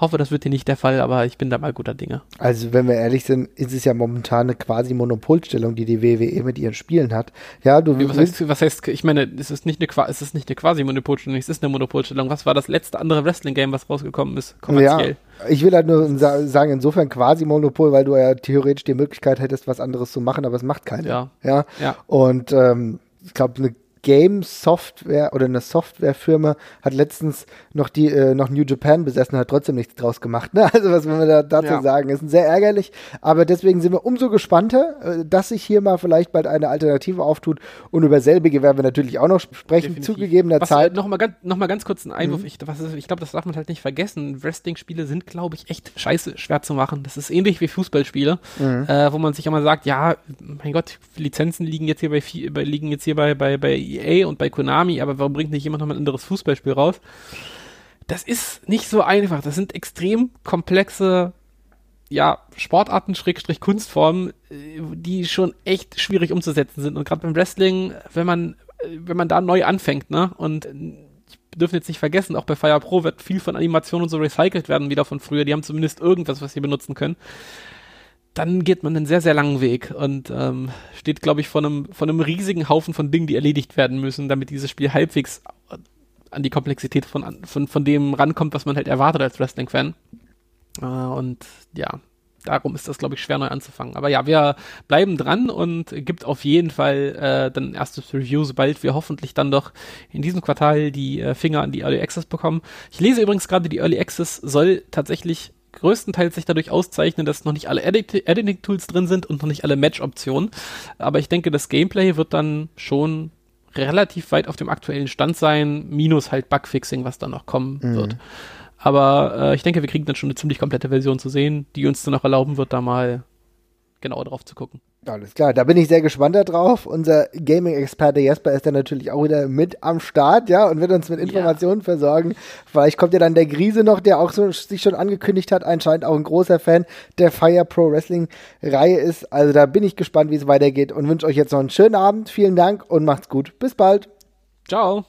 S2: Hoffe, das wird hier nicht der Fall, aber ich bin da mal guter Dinge.
S1: Also, wenn wir ehrlich sind, ist es ja momentan eine quasi Monopolstellung, die die WWE mit ihren Spielen hat. Ja, du
S2: was heißt, was heißt, ich meine, es ist nicht eine, es ist nicht eine quasi Monopolstellung, es ist eine Monopolstellung. Was war das letzte andere Wrestling-Game, was rausgekommen ist,
S1: kommerziell? Ja, ich will halt nur sagen, insofern quasi Monopol, weil du ja theoretisch die Möglichkeit hättest, was anderes zu machen, aber es macht keiner. Ja. Ja. ja. Und, ähm, ich glaube, eine Game Software oder eine Softwarefirma hat letztens noch die äh, noch New Japan besessen, hat trotzdem nichts draus gemacht. Ne? Also was wollen wir da dazu ja. sagen? Ist sehr ärgerlich, aber deswegen sind wir umso gespannter, äh, dass sich hier mal vielleicht bald eine Alternative auftut und über selbige werden wir natürlich auch noch sprechen, Definitiv. zugegebener was, Zeit.
S2: Äh, Nochmal ganz, noch mal ganz kurz ein Einwurf. Mhm. Ich, ich glaube, das darf man halt nicht vergessen. Wrestling-Spiele sind, glaube ich, echt scheiße schwer zu machen. Das ist ähnlich wie Fußballspiele, mhm. äh, wo man sich immer sagt, ja, mein Gott, Lizenzen liegen jetzt hier bei, liegen jetzt hier bei, bei, bei EA und bei Konami, aber warum bringt nicht jemand noch mal ein anderes Fußballspiel raus? Das ist nicht so einfach. Das sind extrem komplexe ja, Sportarten, Schrägstrich Kunstformen, äh, die schon echt schwierig umzusetzen sind. Und gerade beim Wrestling, wenn man, äh, wenn man da neu anfängt, ne, und wir dürfen jetzt nicht vergessen, auch bei Fire Pro wird viel von Animationen und so recycelt werden, wieder von früher. Die haben zumindest irgendwas, was sie benutzen können. Dann geht man einen sehr, sehr langen Weg und ähm, steht, glaube ich, vor einem, vor einem riesigen Haufen von Dingen, die erledigt werden müssen, damit dieses Spiel halbwegs an die Komplexität von, von, von dem rankommt, was man halt erwartet als Wrestling-Fan. Äh, und ja, darum ist das, glaube ich, schwer neu anzufangen. Aber ja, wir bleiben dran und gibt auf jeden Fall äh, dann erstes Review, sobald wir hoffentlich dann doch in diesem Quartal die äh, Finger an die Early Access bekommen. Ich lese übrigens gerade, die Early Access soll tatsächlich größtenteils sich dadurch auszeichnen, dass noch nicht alle Edit Editing-Tools drin sind und noch nicht alle Match-Optionen. Aber ich denke, das Gameplay wird dann schon relativ weit auf dem aktuellen Stand sein, minus halt Bugfixing, was dann noch kommen mhm. wird. Aber äh, ich denke, wir kriegen dann schon eine ziemlich komplette Version zu sehen, die uns dann auch erlauben wird, da mal genauer drauf zu gucken.
S1: Alles klar, da bin ich sehr gespannt darauf. Unser Gaming-Experte Jesper ist dann natürlich auch wieder mit am Start, ja, und wird uns mit Informationen ja. versorgen. Vielleicht kommt ja dann der Grise noch, der auch so, sich schon angekündigt hat, anscheinend auch ein großer Fan der Fire Pro Wrestling Reihe ist. Also da bin ich gespannt, wie es weitergeht und wünsche euch jetzt noch einen schönen Abend. Vielen Dank und macht's gut. Bis bald.
S2: Ciao.